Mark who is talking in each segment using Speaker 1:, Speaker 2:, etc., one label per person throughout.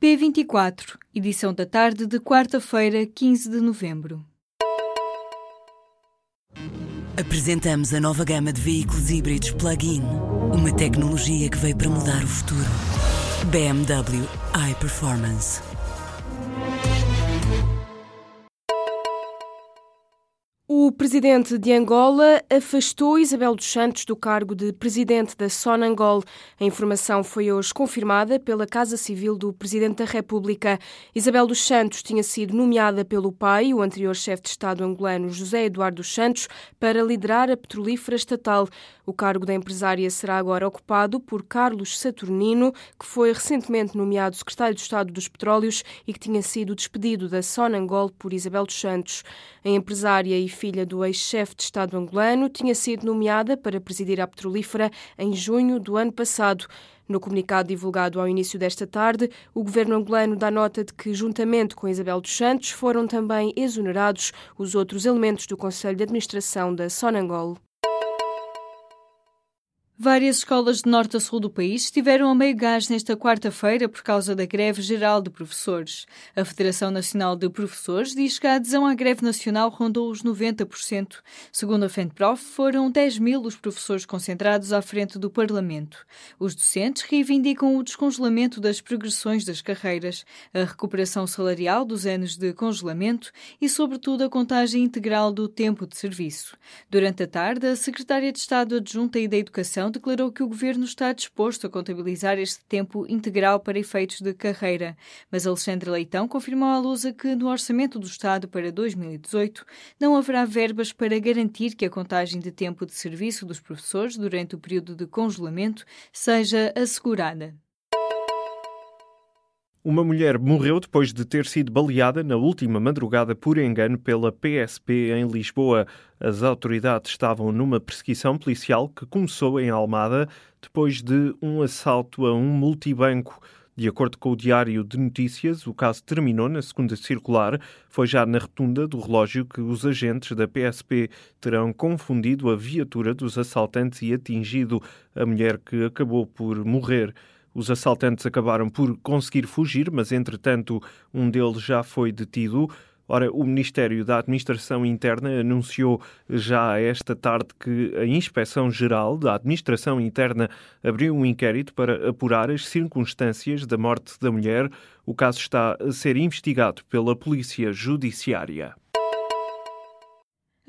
Speaker 1: P24, edição da tarde de quarta-feira, 15 de novembro.
Speaker 2: Apresentamos a nova gama de veículos híbridos plug-in. Uma tecnologia que veio para mudar o futuro. BMW iPerformance.
Speaker 3: O presidente de Angola afastou Isabel dos Santos do cargo de presidente da Sonangol. A informação foi hoje confirmada pela Casa Civil do presidente da República. Isabel dos Santos tinha sido nomeada pelo pai, o anterior chefe de Estado angolano José Eduardo dos Santos, para liderar a petrolífera estatal. O cargo da empresária será agora ocupado por Carlos Saturnino, que foi recentemente nomeado secretário de Estado dos Petróleos e que tinha sido despedido da Sonangol por Isabel dos Santos. A empresária e filha do ex-chefe de Estado angolano, tinha sido nomeada para presidir a petrolífera em junho do ano passado. No comunicado divulgado ao início desta tarde, o governo angolano dá nota de que, juntamente com Isabel dos Santos, foram também exonerados os outros elementos do Conselho de Administração da Sonangol.
Speaker 1: Várias escolas de norte a sul do país estiveram a meio gás nesta quarta-feira por causa da greve geral de professores. A Federação Nacional de Professores diz que a adesão à greve nacional rondou os 90%. Segundo a FENPROF, foram 10 mil os professores concentrados à frente do Parlamento. Os docentes reivindicam o descongelamento das progressões das carreiras, a recuperação salarial dos anos de congelamento e, sobretudo, a contagem integral do tempo de serviço. Durante a tarde, a Secretária de Estado Adjunta e da Educação declarou que o governo está disposto a contabilizar este tempo integral para efeitos de carreira. Mas Alexandre Leitão confirmou à Lusa que no orçamento do Estado para 2018 não haverá verbas para garantir que a contagem de tempo de serviço dos professores durante o período de congelamento seja assegurada.
Speaker 4: Uma mulher morreu depois de ter sido baleada na última madrugada por engano pela PSP em Lisboa. As autoridades estavam numa perseguição policial que começou em Almada depois de um assalto a um multibanco. De acordo com o Diário de Notícias, o caso terminou na segunda circular. Foi já na rotunda do relógio que os agentes da PSP terão confundido a viatura dos assaltantes e atingido a mulher que acabou por morrer. Os assaltantes acabaram por conseguir fugir, mas entretanto um deles já foi detido. Ora, o Ministério da Administração Interna anunciou já esta tarde que a Inspeção Geral da Administração Interna abriu um inquérito para apurar as circunstâncias da morte da mulher. O caso está a ser investigado pela Polícia Judiciária.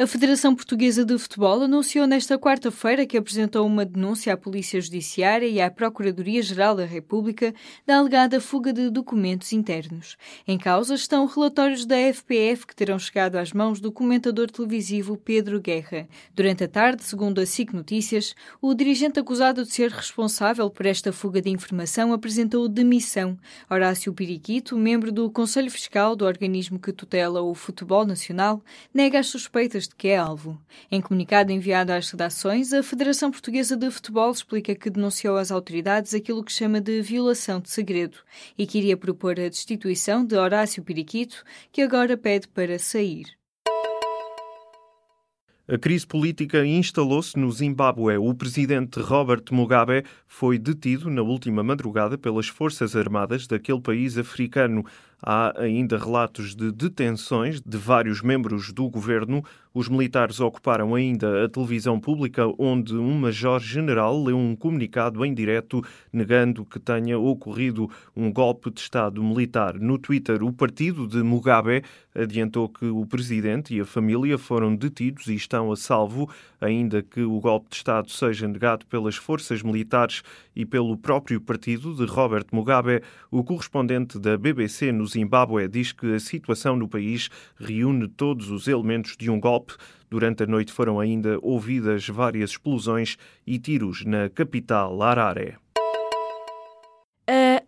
Speaker 1: A Federação Portuguesa de Futebol anunciou nesta quarta-feira que apresentou uma denúncia à Polícia Judiciária e à Procuradoria-Geral da República da alegada fuga de documentos internos. Em causa estão relatórios da FPF que terão chegado às mãos do comentador televisivo Pedro Guerra. Durante a tarde, segundo a SIC Notícias, o dirigente acusado de ser responsável por esta fuga de informação apresentou demissão. Horácio Piriquito, membro do Conselho Fiscal do organismo que tutela o futebol nacional, nega as suspeitas de que é alvo. Em comunicado enviado às redações, a Federação Portuguesa de Futebol explica que denunciou às autoridades aquilo que chama de violação de segredo e que iria propor a destituição de Horácio Periquito, que agora pede para sair.
Speaker 4: A crise política instalou-se no Zimbábue. O presidente Robert Mugabe foi detido na última madrugada pelas Forças Armadas daquele país africano. Há ainda relatos de detenções de vários membros do governo. Os militares ocuparam ainda a televisão pública, onde um major-general leu um comunicado em direto negando que tenha ocorrido um golpe de Estado militar. No Twitter, o partido de Mugabe adiantou que o presidente e a família foram detidos e estão a salvo, ainda que o golpe de Estado seja negado pelas forças militares e pelo próprio partido de Robert Mugabe. O correspondente da BBC no Zimbábue diz que a situação no país reúne todos os elementos de um golpe. Durante a noite foram ainda ouvidas várias explosões e tiros na capital Harare.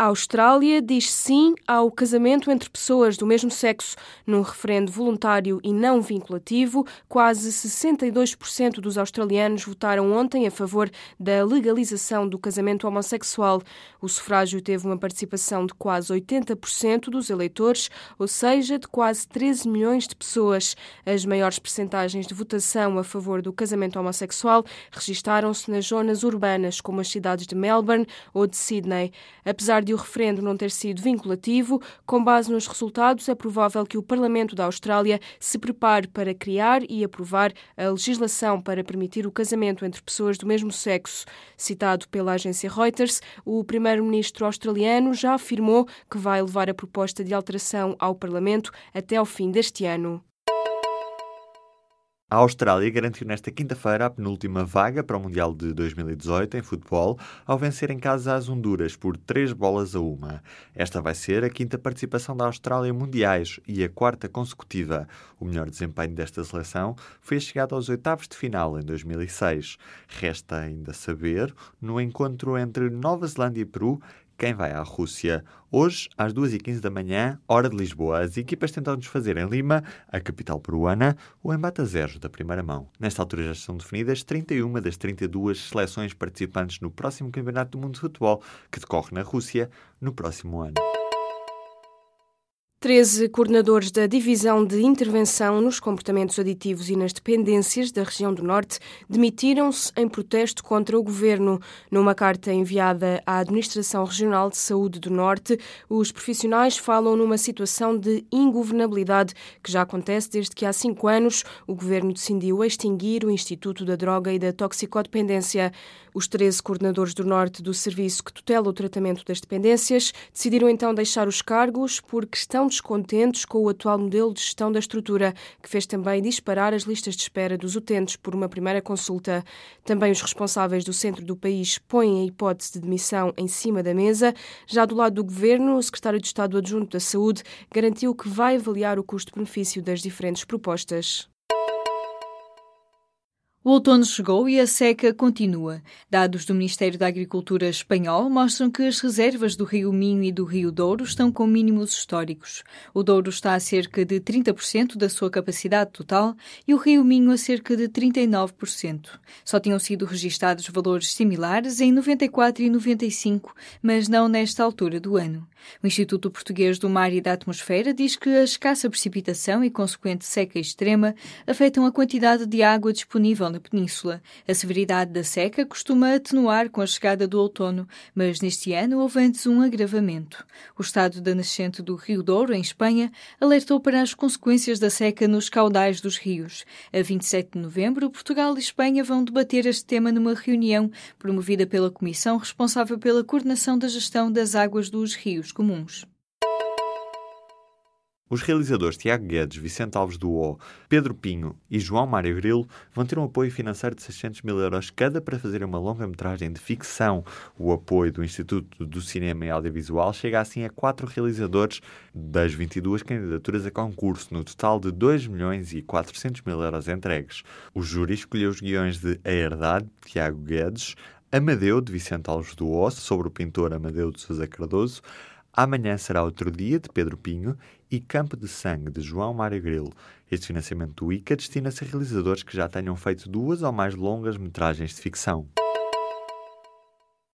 Speaker 3: A Austrália diz sim ao casamento entre pessoas do mesmo sexo num referendo voluntário e não vinculativo. Quase 62% dos australianos votaram ontem a favor da legalização do casamento homossexual. O sufrágio teve uma participação de quase 80% dos eleitores, ou seja, de quase 13 milhões de pessoas. As maiores percentagens de votação a favor do casamento homossexual registaram-se nas zonas urbanas, como as cidades de Melbourne ou de Sydney. Apesar de de o referendo não ter sido vinculativo, com base nos resultados, é provável que o Parlamento da Austrália se prepare para criar e aprovar a legislação para permitir o casamento entre pessoas do mesmo sexo. Citado pela agência Reuters, o primeiro-ministro australiano já afirmou que vai levar a proposta de alteração ao Parlamento até ao fim deste ano.
Speaker 5: A Austrália garantiu nesta quinta-feira a penúltima vaga para o Mundial de 2018 em futebol, ao vencer em casa as Honduras por 3 bolas a uma. Esta vai ser a quinta participação da Austrália em mundiais e a quarta consecutiva. O melhor desempenho desta seleção foi a chegada aos oitavos de final em 2006. Resta ainda saber, no encontro entre Nova Zelândia e Peru, quem vai à Rússia. Hoje, às 2h15 da manhã, hora de Lisboa, as equipas tentam desfazer em Lima, a capital peruana, o embate a zero da primeira mão. Nesta altura já estão definidas 31 das 32 seleções participantes no próximo Campeonato do Mundo de Futebol, que decorre na Rússia no próximo ano.
Speaker 3: 13 coordenadores da Divisão de Intervenção nos Comportamentos Aditivos e nas Dependências da região do Norte demitiram-se em protesto contra o governo. Numa carta enviada à Administração Regional de Saúde do Norte, os profissionais falam numa situação de ingovernabilidade que já acontece desde que há cinco anos o governo decidiu extinguir o Instituto da Droga e da Toxicodependência. Os 13 coordenadores do Norte do serviço que tutela o tratamento das dependências decidiram então deixar os cargos porque estão descontentes com o atual modelo de gestão da estrutura, que fez também disparar as listas de espera dos utentes por uma primeira consulta. Também os responsáveis do centro do país põem a hipótese de demissão em cima da mesa. Já do lado do governo, o secretário de Estado adjunto da Saúde garantiu que vai avaliar o custo-benefício das diferentes propostas.
Speaker 1: O outono chegou e a seca continua. Dados do Ministério da Agricultura espanhol mostram que as reservas do Rio Minho e do Rio Douro estão com mínimos históricos. O Douro está a cerca de 30% da sua capacidade total e o Rio Minho a cerca de 39%. Só tinham sido registados valores similares em 94 e 95, mas não nesta altura do ano. O Instituto Português do Mar e da Atmosfera diz que a escassa precipitação e consequente seca extrema afetam a quantidade de água disponível na península. A severidade da seca costuma atenuar com a chegada do outono, mas neste ano houve antes um agravamento. O estado da nascente do Rio Douro, em Espanha, alertou para as consequências da seca nos caudais dos rios. A 27 de novembro, Portugal e Espanha vão debater este tema numa reunião promovida pela Comissão responsável pela coordenação da gestão das águas dos rios comuns.
Speaker 5: Os realizadores Tiago Guedes, Vicente Alves do O, Pedro Pinho e João Mário Grilo vão ter um apoio financeiro de 600 mil euros cada para fazer uma longa-metragem de ficção. O apoio do Instituto do Cinema e Audiovisual chega assim a quatro realizadores das 22 candidaturas a concurso, no total de 2 milhões e 400 mil euros entregues. O júri escolheu os guiões de A Herdade, de Tiago Guedes, Amadeu, de Vicente Alves do Osso, sobre o pintor Amadeu de Sousa Cardoso, Amanhã será outro dia, de Pedro Pinho, e Campo de Sangue, de João Mário Grilo. Este financiamento do ICA destina-se a realizadores que já tenham feito duas ou mais longas metragens de ficção.